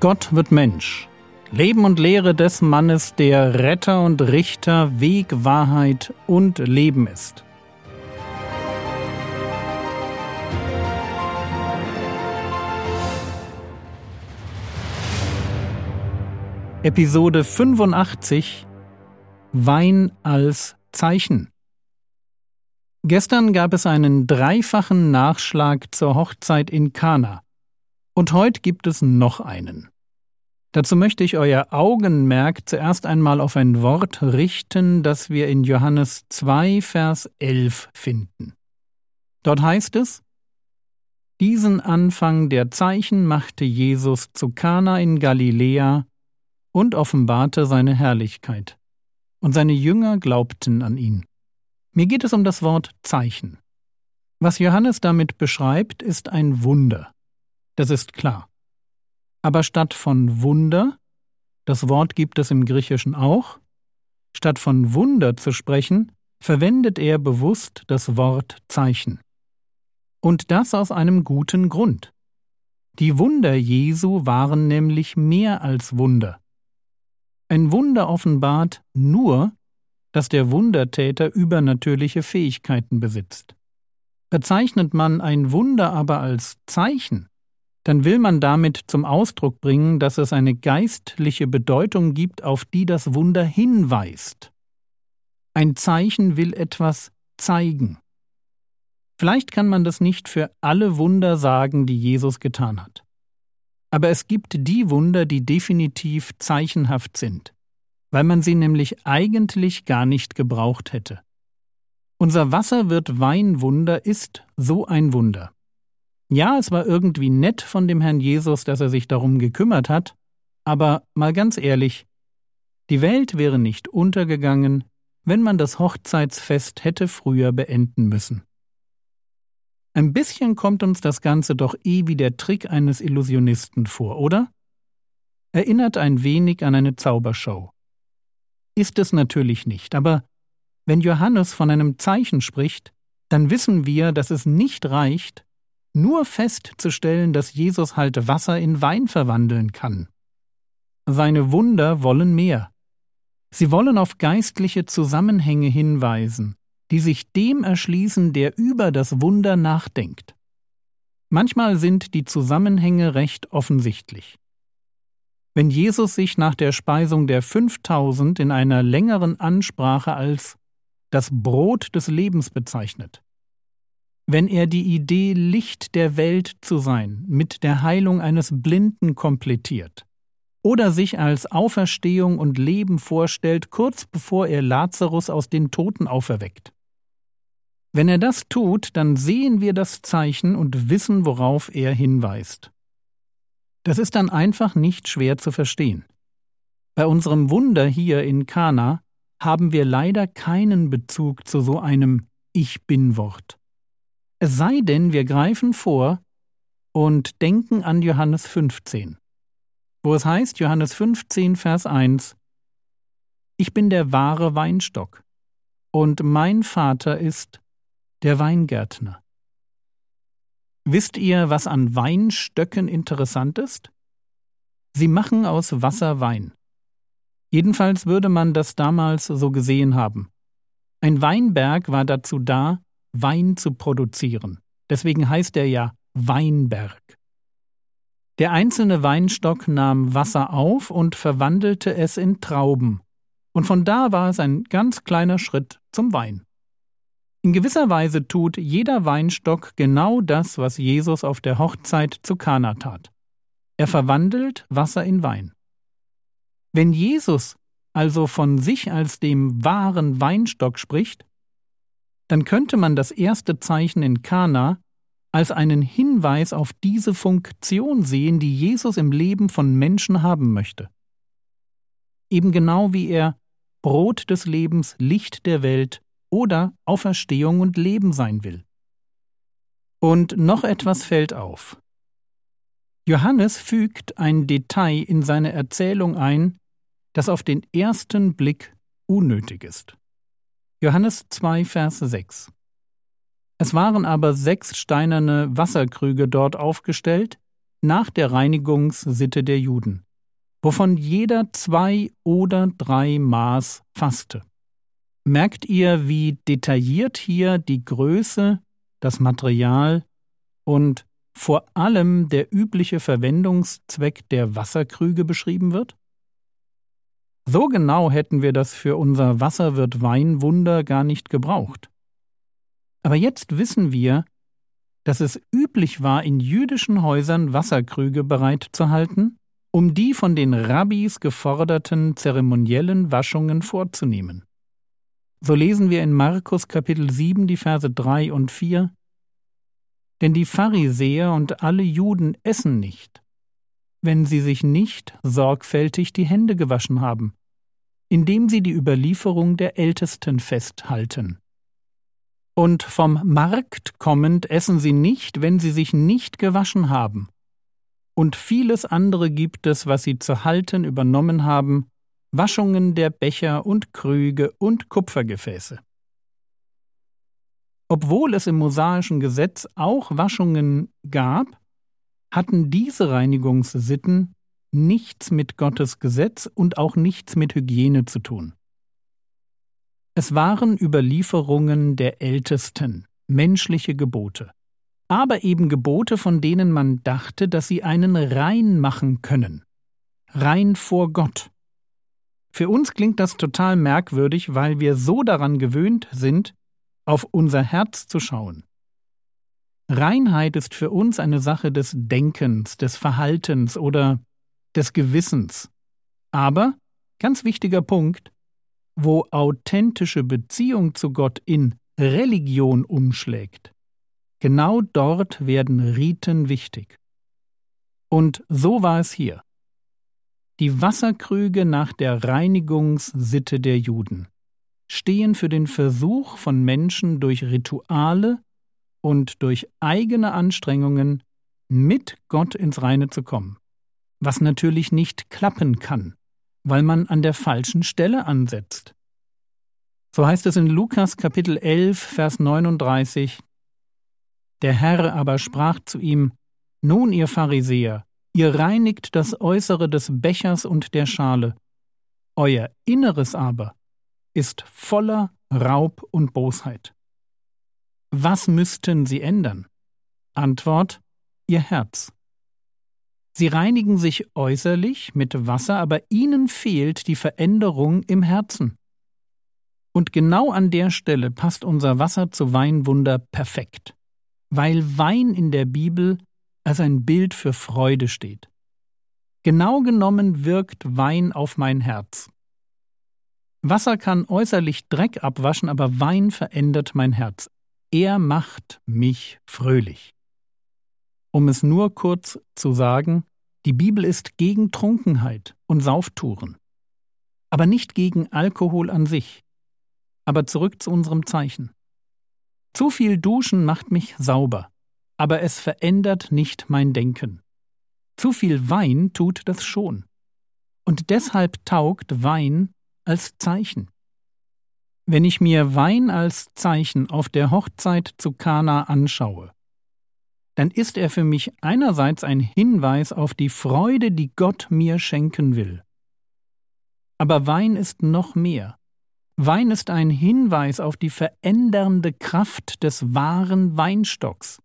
Gott wird Mensch. Leben und Lehre des Mannes, der Retter und Richter, Weg, Wahrheit und Leben ist. Episode 85 Wein als Zeichen. Gestern gab es einen dreifachen Nachschlag zur Hochzeit in Kana. Und heute gibt es noch einen. Dazu möchte ich euer Augenmerk zuerst einmal auf ein Wort richten, das wir in Johannes 2, Vers 11 finden. Dort heißt es, diesen Anfang der Zeichen machte Jesus zu Kana in Galiläa und offenbarte seine Herrlichkeit. Und seine Jünger glaubten an ihn. Mir geht es um das Wort Zeichen. Was Johannes damit beschreibt, ist ein Wunder. Das ist klar. Aber statt von Wunder, das Wort gibt es im Griechischen auch, statt von Wunder zu sprechen, verwendet er bewusst das Wort Zeichen. Und das aus einem guten Grund. Die Wunder Jesu waren nämlich mehr als Wunder. Ein Wunder offenbart nur, dass der Wundertäter übernatürliche Fähigkeiten besitzt. Bezeichnet man ein Wunder aber als Zeichen, dann will man damit zum Ausdruck bringen, dass es eine geistliche Bedeutung gibt, auf die das Wunder hinweist. Ein Zeichen will etwas zeigen. Vielleicht kann man das nicht für alle Wunder sagen, die Jesus getan hat. Aber es gibt die Wunder, die definitiv zeichenhaft sind, weil man sie nämlich eigentlich gar nicht gebraucht hätte. Unser Wasser wird Weinwunder ist so ein Wunder. Ja, es war irgendwie nett von dem Herrn Jesus, dass er sich darum gekümmert hat, aber mal ganz ehrlich, die Welt wäre nicht untergegangen, wenn man das Hochzeitsfest hätte früher beenden müssen. Ein bisschen kommt uns das Ganze doch eh wie der Trick eines Illusionisten vor, oder? Erinnert ein wenig an eine Zaubershow. Ist es natürlich nicht, aber wenn Johannes von einem Zeichen spricht, dann wissen wir, dass es nicht reicht, nur festzustellen, dass Jesus halt Wasser in Wein verwandeln kann. Seine Wunder wollen mehr. Sie wollen auf geistliche Zusammenhänge hinweisen, die sich dem erschließen, der über das Wunder nachdenkt. Manchmal sind die Zusammenhänge recht offensichtlich. Wenn Jesus sich nach der Speisung der 5000 in einer längeren Ansprache als das Brot des Lebens bezeichnet, wenn er die Idee, Licht der Welt zu sein, mit der Heilung eines Blinden komplettiert, oder sich als Auferstehung und Leben vorstellt, kurz bevor er Lazarus aus den Toten auferweckt. Wenn er das tut, dann sehen wir das Zeichen und wissen, worauf er hinweist. Das ist dann einfach nicht schwer zu verstehen. Bei unserem Wunder hier in Kana haben wir leider keinen Bezug zu so einem Ich bin Wort. Es sei denn, wir greifen vor und denken an Johannes 15, wo es heißt, Johannes 15, Vers 1, Ich bin der wahre Weinstock, und mein Vater ist der Weingärtner. Wisst ihr, was an Weinstöcken interessant ist? Sie machen aus Wasser Wein. Jedenfalls würde man das damals so gesehen haben. Ein Weinberg war dazu da, Wein zu produzieren. Deswegen heißt er ja Weinberg. Der einzelne Weinstock nahm Wasser auf und verwandelte es in Trauben, und von da war es ein ganz kleiner Schritt zum Wein. In gewisser Weise tut jeder Weinstock genau das, was Jesus auf der Hochzeit zu Kana tat. Er verwandelt Wasser in Wein. Wenn Jesus also von sich als dem wahren Weinstock spricht, dann könnte man das erste Zeichen in Kana als einen Hinweis auf diese Funktion sehen, die Jesus im Leben von Menschen haben möchte. Eben genau wie er Brot des Lebens, Licht der Welt oder Auferstehung und Leben sein will. Und noch etwas fällt auf. Johannes fügt ein Detail in seine Erzählung ein, das auf den ersten Blick unnötig ist. Johannes 2, Vers 6. Es waren aber sechs steinerne Wasserkrüge dort aufgestellt, nach der Reinigungssitte der Juden, wovon jeder zwei oder drei Maß fasste. Merkt ihr, wie detailliert hier die Größe, das Material und vor allem der übliche Verwendungszweck der Wasserkrüge beschrieben wird? So genau hätten wir das für unser Wasserwirt Weinwunder gar nicht gebraucht. Aber jetzt wissen wir, dass es üblich war, in jüdischen Häusern Wasserkrüge bereitzuhalten, um die von den Rabbis geforderten zeremoniellen Waschungen vorzunehmen. So lesen wir in Markus Kapitel 7 die Verse 3 und 4 Denn die Pharisäer und alle Juden essen nicht, wenn sie sich nicht sorgfältig die Hände gewaschen haben, indem sie die Überlieferung der Ältesten festhalten. Und vom Markt kommend essen sie nicht, wenn sie sich nicht gewaschen haben. Und vieles andere gibt es, was sie zu halten übernommen haben, Waschungen der Becher und Krüge und Kupfergefäße. Obwohl es im mosaischen Gesetz auch Waschungen gab, hatten diese Reinigungssitten nichts mit Gottes Gesetz und auch nichts mit Hygiene zu tun. Es waren Überlieferungen der Ältesten, menschliche Gebote, aber eben Gebote, von denen man dachte, dass sie einen rein machen können, rein vor Gott. Für uns klingt das total merkwürdig, weil wir so daran gewöhnt sind, auf unser Herz zu schauen. Reinheit ist für uns eine Sache des Denkens, des Verhaltens oder des Gewissens. Aber, ganz wichtiger Punkt, wo authentische Beziehung zu Gott in Religion umschlägt, genau dort werden Riten wichtig. Und so war es hier. Die Wasserkrüge nach der Reinigungssitte der Juden stehen für den Versuch von Menschen durch Rituale und durch eigene Anstrengungen mit Gott ins Reine zu kommen was natürlich nicht klappen kann, weil man an der falschen Stelle ansetzt. So heißt es in Lukas Kapitel 11, Vers 39, Der Herr aber sprach zu ihm, Nun, ihr Pharisäer, ihr reinigt das Äußere des Bechers und der Schale, euer Inneres aber ist voller Raub und Bosheit. Was müssten sie ändern? Antwort Ihr Herz. Sie reinigen sich äußerlich mit Wasser, aber ihnen fehlt die Veränderung im Herzen. Und genau an der Stelle passt unser Wasser zu Weinwunder perfekt, weil Wein in der Bibel als ein Bild für Freude steht. Genau genommen wirkt Wein auf mein Herz. Wasser kann äußerlich Dreck abwaschen, aber Wein verändert mein Herz. Er macht mich fröhlich. Um es nur kurz zu sagen, die Bibel ist gegen Trunkenheit und Sauftouren, aber nicht gegen Alkohol an sich. Aber zurück zu unserem Zeichen. Zu viel Duschen macht mich sauber, aber es verändert nicht mein Denken. Zu viel Wein tut das schon. Und deshalb taugt Wein als Zeichen. Wenn ich mir Wein als Zeichen auf der Hochzeit zu Kana anschaue, dann ist er für mich einerseits ein Hinweis auf die Freude, die Gott mir schenken will. Aber Wein ist noch mehr. Wein ist ein Hinweis auf die verändernde Kraft des wahren Weinstocks,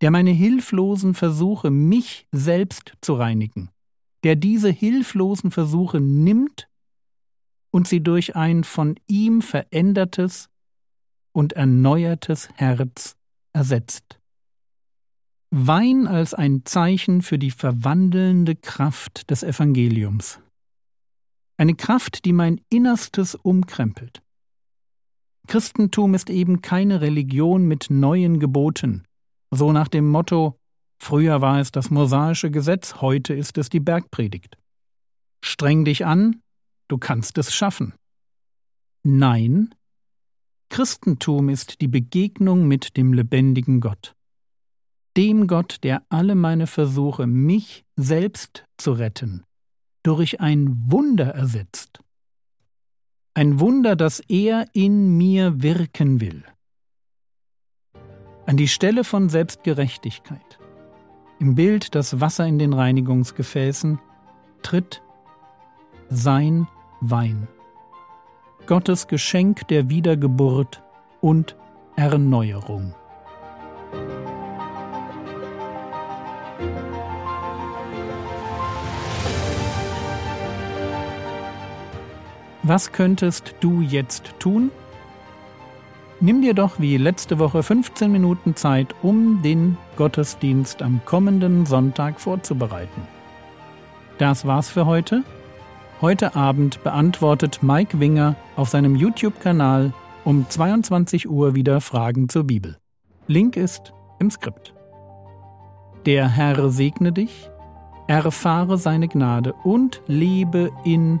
der meine hilflosen Versuche, mich selbst zu reinigen, der diese hilflosen Versuche nimmt und sie durch ein von ihm verändertes und erneuertes Herz ersetzt. Wein als ein Zeichen für die verwandelnde Kraft des Evangeliums. Eine Kraft, die mein Innerstes umkrempelt. Christentum ist eben keine Religion mit neuen Geboten, so nach dem Motto Früher war es das mosaische Gesetz, heute ist es die Bergpredigt. Streng dich an, du kannst es schaffen. Nein, Christentum ist die Begegnung mit dem lebendigen Gott dem Gott, der alle meine Versuche, mich selbst zu retten, durch ein Wunder ersetzt. Ein Wunder, das er in mir wirken will. An die Stelle von Selbstgerechtigkeit, im Bild das Wasser in den Reinigungsgefäßen, tritt sein Wein. Gottes Geschenk der Wiedergeburt und Erneuerung. Was könntest du jetzt tun? Nimm dir doch wie letzte Woche 15 Minuten Zeit, um den Gottesdienst am kommenden Sonntag vorzubereiten. Das war's für heute. Heute Abend beantwortet Mike Winger auf seinem YouTube-Kanal um 22 Uhr wieder Fragen zur Bibel. Link ist im Skript. Der Herr segne dich, erfahre seine Gnade und lebe in